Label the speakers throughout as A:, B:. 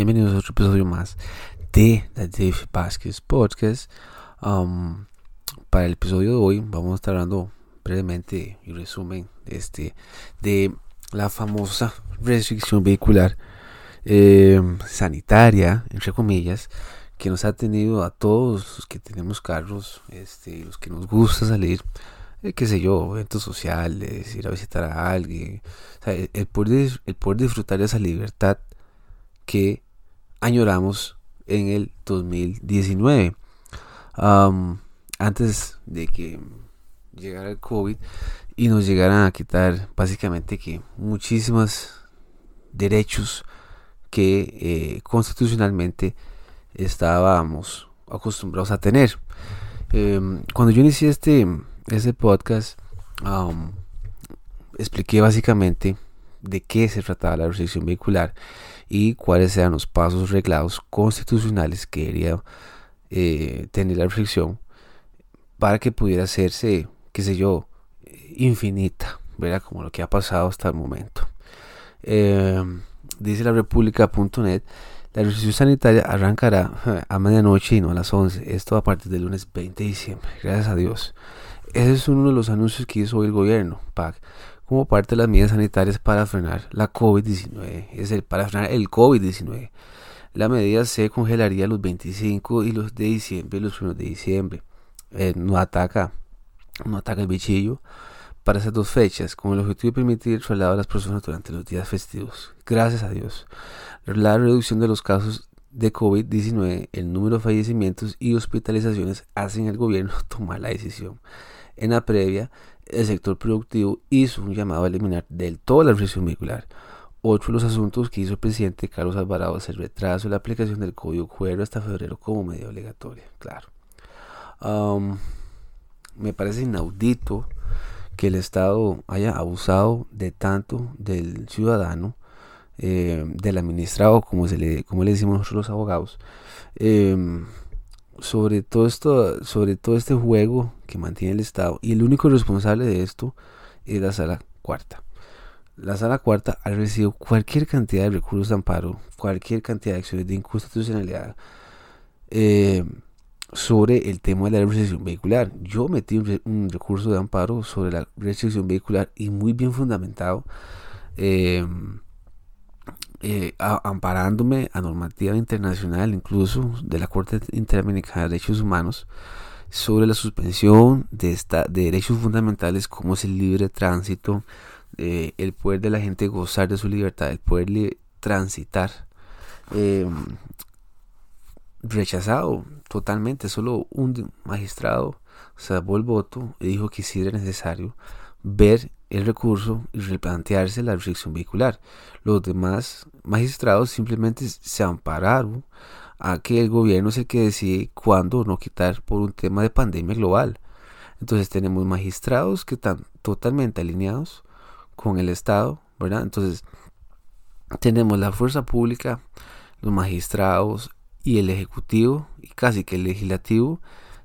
A: Bienvenidos a otro episodio más de The Dave Vázquez Podcast. Um, para el episodio de hoy vamos a estar hablando brevemente y resumen este, de la famosa restricción vehicular eh, sanitaria, entre comillas, que nos ha tenido a todos los que tenemos carros, este, los que nos gusta salir, eh, qué sé yo, eventos sociales, ir a visitar a alguien, el, poder, el poder disfrutar de esa libertad que añoramos en el 2019. antes de que llegara el COVID y nos llegaran a quitar básicamente que muchísimos derechos que eh, constitucionalmente estábamos acostumbrados a tener. Em, cuando yo inicié este, este podcast, expliqué básicamente de qué se trataba la restricción vehicular y cuáles eran los pasos reglados constitucionales que debería eh, tener la restricción para que pudiera hacerse, qué sé yo, infinita, ¿verdad? Como lo que ha pasado hasta el momento. Em, dice la república.net, la restricción sanitaria arrancará a medianoche y no a las 11, esto a partir del lunes 20 de diciembre, gracias a Dios. Ese es uno de los anuncios que hizo hoy el gobierno, PAC, como parte de las medidas sanitarias para frenar la COVID-19, es el para frenar el COVID-19. La medida se congelaría los 25 y los de diciembre, los 1 de diciembre. Eh, no ataca, no ataca el bichillo para esas dos fechas, con el objetivo de permitir el traslado a las personas durante los días festivos. Gracias a Dios. La reducción de los casos de COVID-19, el número de fallecimientos y hospitalizaciones hacen al gobierno tomar la decisión. En la previa, el sector productivo hizo un llamado a eliminar del todo la restricción vehicular. Otro de los asuntos que hizo el presidente Carlos Alvarado es el retraso de la aplicación del código QR hasta febrero como medida obligatoria. Claro. me parece inaudito que el Estado haya abusado de tanto del ciudadano, eh, del administrado, como, se le, como le decimos nosotros los abogados, eh, sobre todo esto, sobre todo este juego que mantiene el Estado. Y el único responsable de esto es la sala cuarta. La sala cuarta ha recibido cualquier cantidad de recursos de amparo, cualquier cantidad de acciones de inconstitucionalidad eh, sobre el tema de la restricción vehicular. Yo metí un, recurso de amparo sobre la restricción vehicular y muy bien fundamentado. Eh, eh, amparándome a normativa internacional, incluso de la Corte Interamericana de Derechos Humanos, sobre la suspensión de, esta, de derechos fundamentales como es el libre tránsito, eh, el poder de la gente gozar de su libertad, el poder transitar. Em, rechazado totalmente, solo un magistrado salvó el voto y dijo que sí era necesario ver el recurso y replantearse la restricción vehicular. Los demás magistrados simplemente se ampararon a que el gobierno es el que decide cuándo o no quitar por un tema de pandemia global. Entonces tenemos magistrados que están totalmente alineados con el Estado, ¿verdad? Entonces tenemos la fuerza pública, los magistrados y el ejecutivo y casi que el legislativo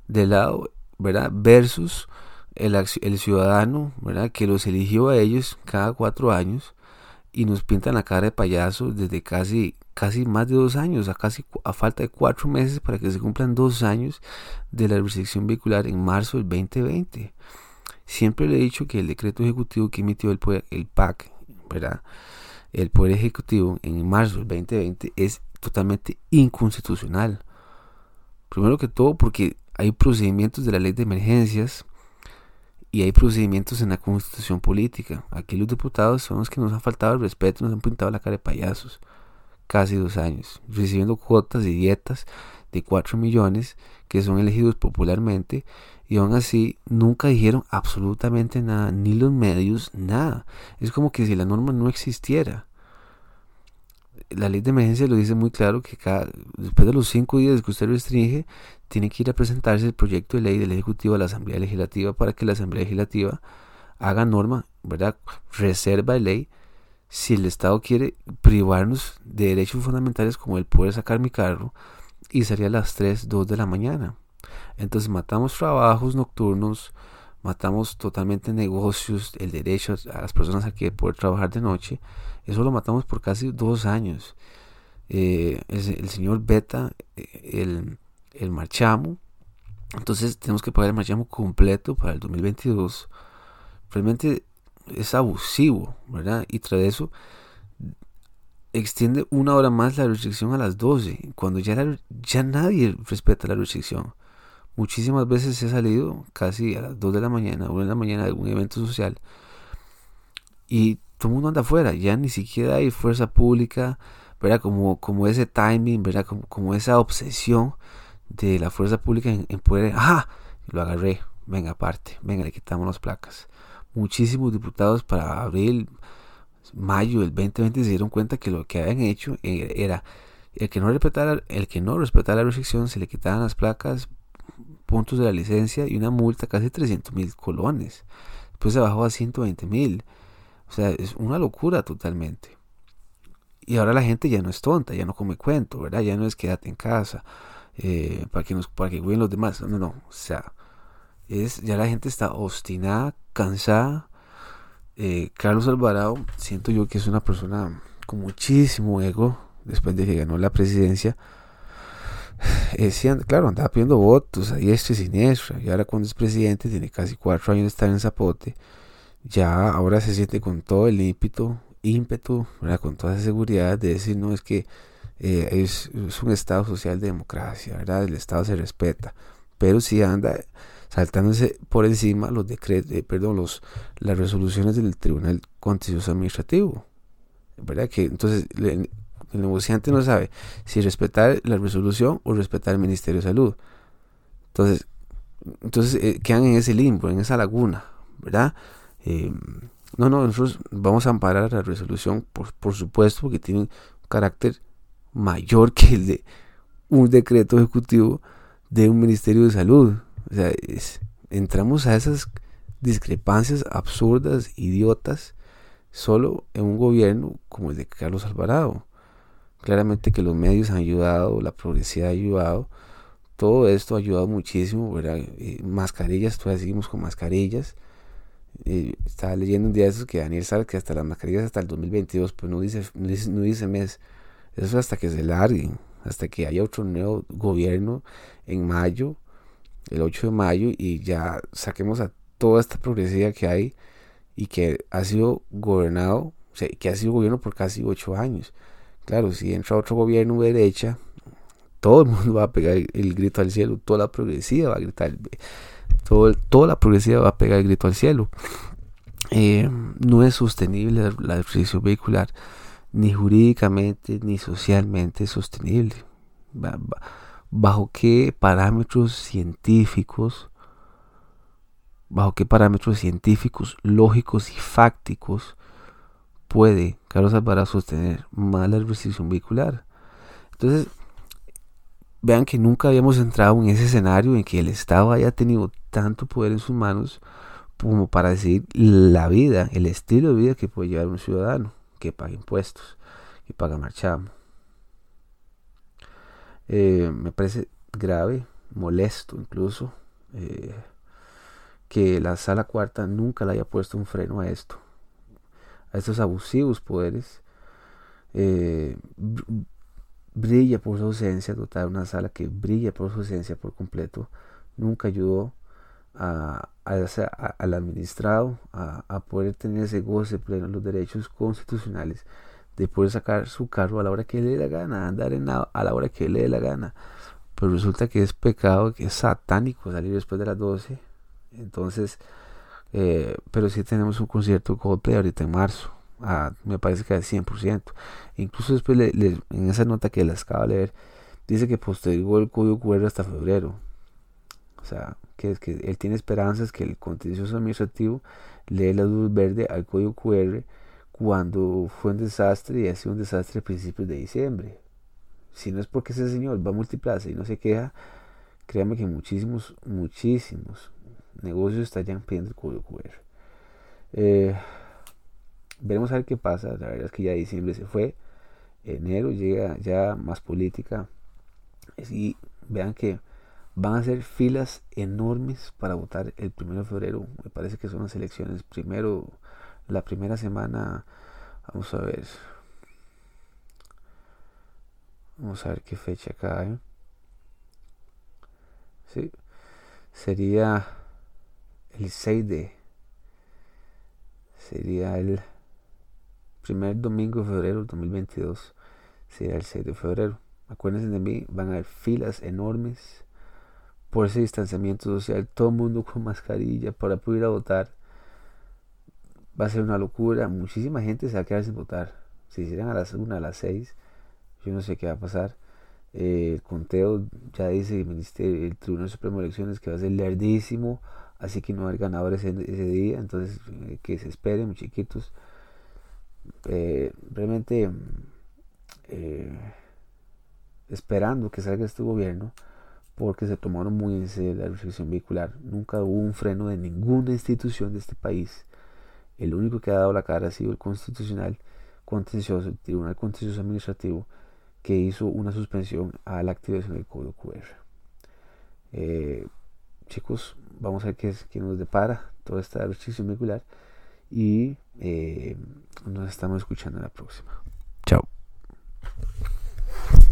A: de lado, ¿verdad? Versus el, ciudadano. Que los eligió a ellos cada cuatro años y nos pintan la cara de payaso desde casi, casi más de dos años, a casi a falta de cuatro meses para que se cumplan dos años de la restricción vehicular en marzo del 2020. Siempre le he dicho que el decreto ejecutivo que emitió el, poder, el PAC. El Poder Ejecutivo en marzo del 2020 es totalmente inconstitucional. Primero que todo porque hay procedimientos de la ley de emergencias y hay procedimientos en la constitución política. Aquí los diputados son los que nos han faltado el respeto, nos han pintado la cara de payasos. Casi dos años, recibiendo cuotas y dietas de 4 millones que son elegidos popularmente y aún así nunca dijeron absolutamente nada, ni los medios, nada. Es como que si la norma no existiera la ley de emergencia lo dice muy claro que cada, después de los cinco días que usted restringe, tiene que ir a presentarse el proyecto de ley del Ejecutivo a la Asamblea Legislativa para que la Asamblea Legislativa haga norma, ¿verdad? Reserva de ley si el Estado quiere privarnos de derechos fundamentales como el poder sacar mi carro y sería a las 3, 2 de la mañana. Entonces matamos trabajos nocturnos, matamos totalmente negocios, el derecho a las personas a que poder trabajar de noche, eso lo matamos por casi dos años. eh, el, señor Beta el, el marchamo. Entonces tenemos que pagar el marchamo completo para el 2022. Realmente es abusivo, ¿verdad? Y tras eso extiende una hora más la restricción a las 12, cuando ya, ya nadie respeta la restricción. Muchísimas veces he salido casi a las 2 de la mañana, 1 de la mañana de algún evento social y todo el mundo anda afuera, ya ni siquiera hay fuerza pública, ¿verdad? Como, como ese timing, ¿verdad? Como, como esa obsesión de la fuerza pública en, poder, ¡ah! Lo agarré, venga aparte, venga, le quitamos las placas. Muchísimos diputados para abril, mayo del 2020 se dieron cuenta que lo que habían hecho eh, era el que no respetara, el que no respetara la restricción se le quitaban las placas, puntos de la licencia y una multa casi 300 mil colones. Después se bajó a 120 mil. O sea, es una locura totalmente. Y ahora la gente ya no es tonta, ya no come cuento, ¿verdad? Ya no es quédate en casa eh, para que para que cuiden los demás. No, no. O sea, es ya la gente está obstinada, cansada. Eh, Carlos Alvarado, siento yo que es una persona con muchísimo ego después de que ganó la presidencia. Eh, claro, andaba pidiendo votos a diestra y siniestra. Y ahora cuando es presidente, tiene casi cuatro años de estar en Zapote ya ahora se siente con todo el ímpetu, ímpetu, con toda esa seguridad de decir, no, es que eh, es, un Estado social de democracia, ¿verdad? El Estado se respeta, pero si anda saltándose por encima los decretos, eh, perdón, los, las resoluciones del Tribunal Contencioso Administrativo, ¿verdad? Que entonces el, negociante no sabe si respetar la resolución o respetar el Ministerio de Salud. Entonces, entonces eh, quedan en ese limbo, en esa laguna, ¿verdad? Eh, no, no, nosotros vamos a amparar la resolución, por, supuesto, porque tiene un carácter mayor que el de un decreto ejecutivo de un Ministerio de Salud. O sea, entramos a esas discrepancias absurdas, idiotas, solo en un gobierno como el de Carlos Alvarado. Claramente que los medios han ayudado, la progresividad ha ayudado, todo esto ha ayudado muchísimo. Eh, mascarillas, todavía seguimos con mascarillas, estaba leyendo un día de esos que Daniel sabe que hasta las mascarillas hasta el 2022, pues no dice, no dice, mes. Eso hasta que se larguen, hasta que haya otro nuevo gobierno en mayo, el 8 de mayo, y ya saquemos a toda esta progresividad que hay y que ha sido gobernado, o sea, que ha sido gobierno por casi 8 años. Claro, si entra otro gobierno de derecha, todo el mundo va a pegar el grito al cielo, toda la progresiva va a gritar toda la progresiva va a pegar el grito al cielo. Eh, no es sostenible la restricción vehicular, ni jurídicamente ni socialmente sostenible. ¿Bajo qué parámetros científicos, bajo qué parámetros científicos, lógicos y fácticos puede Alvarado sostener mala restricción vehicular? Entonces, vean que nunca habíamos entrado en ese escenario en que el Estado haya tenido tanto poder en sus manos como para decidir la vida, el estilo de vida que puede llevar un ciudadano que paga impuestos, que paga marchamo. Eh, me parece grave, molesto incluso, eh, que la sala cuarta nunca le haya puesto un freno a esto, a estos abusivos poderes. Eh, brilla por su ausencia, total, una sala que brilla por su ausencia por completo, nunca ayudó a, al administrado a, poder tener ese goce pleno los derechos constitucionales de poder sacar su carro a la hora que le dé la gana, andar en a la hora que le dé la gana. Pero resulta que es pecado, que es satánico salir después de las 12. Entonces, eh, pero si tenemos un concierto Coldplay ahorita en marzo. me parece que al 100%. Incluso después en esa nota que les acabo de leer, dice que postergó el código QR hasta febrero. O sea, que, que él tiene esperanzas que el contencioso administrativo lee la luz verde al código QR cuando fue un desastre y ha sido un desastre a principios de diciembre. Si no es porque ese señor va a multiplaza y no se queja, créanme que muchísimos, muchísimos negocios estarían pidiendo el código QR. Eh, veremos a ver qué pasa. La verdad es que ya diciembre se fue. Enero llega ya más política. Y vean que Van a ser filas enormes para votar el primero de febrero. Me parece que son las elecciones. Primero, la primera semana, vamos a ver. Vamos a ver qué fecha cae. Sí, sería el 6 de. Sería el primer domingo de febrero del 2022. Sería el 6 de febrero. Acuérdense de mí, van a haber filas enormes por ese distanciamiento social. Todo el mundo con mascarilla para poder ir a votar. Va a ser una locura. Muchísima gente se va a quedar sin votar. Si hicieran a las 1, a las 6, yo no sé qué va a pasar. Eh, el conteo ya dice el, Ministerio, el Tribunal Supremo de Elecciones que va a ser lerdísimo, así que no haber ganadores ese, día, entonces eh, que se esperen, chiquitos. Eh, realmente esperando que salga este gobierno, porque se tomaron muy en serio la restricción vehicular. Nunca hubo un freno de ninguna institución de este país. El único que ha dado la cara ha sido el constitucional contencioso, el Tribunal Contencioso Administrativo, que hizo una suspensión a la activación del código QR. Eh, chicos, vamos a ver qué, qué, nos depara toda esta restricción vehicular y eh, nos estamos escuchando en la próxima.